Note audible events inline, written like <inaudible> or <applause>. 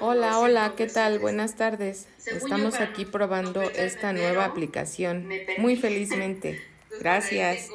Hola, hola, ¿qué tal? Buenas tardes. Estamos aquí probando esta nueva aplicación muy felizmente. <laughs> Gracias.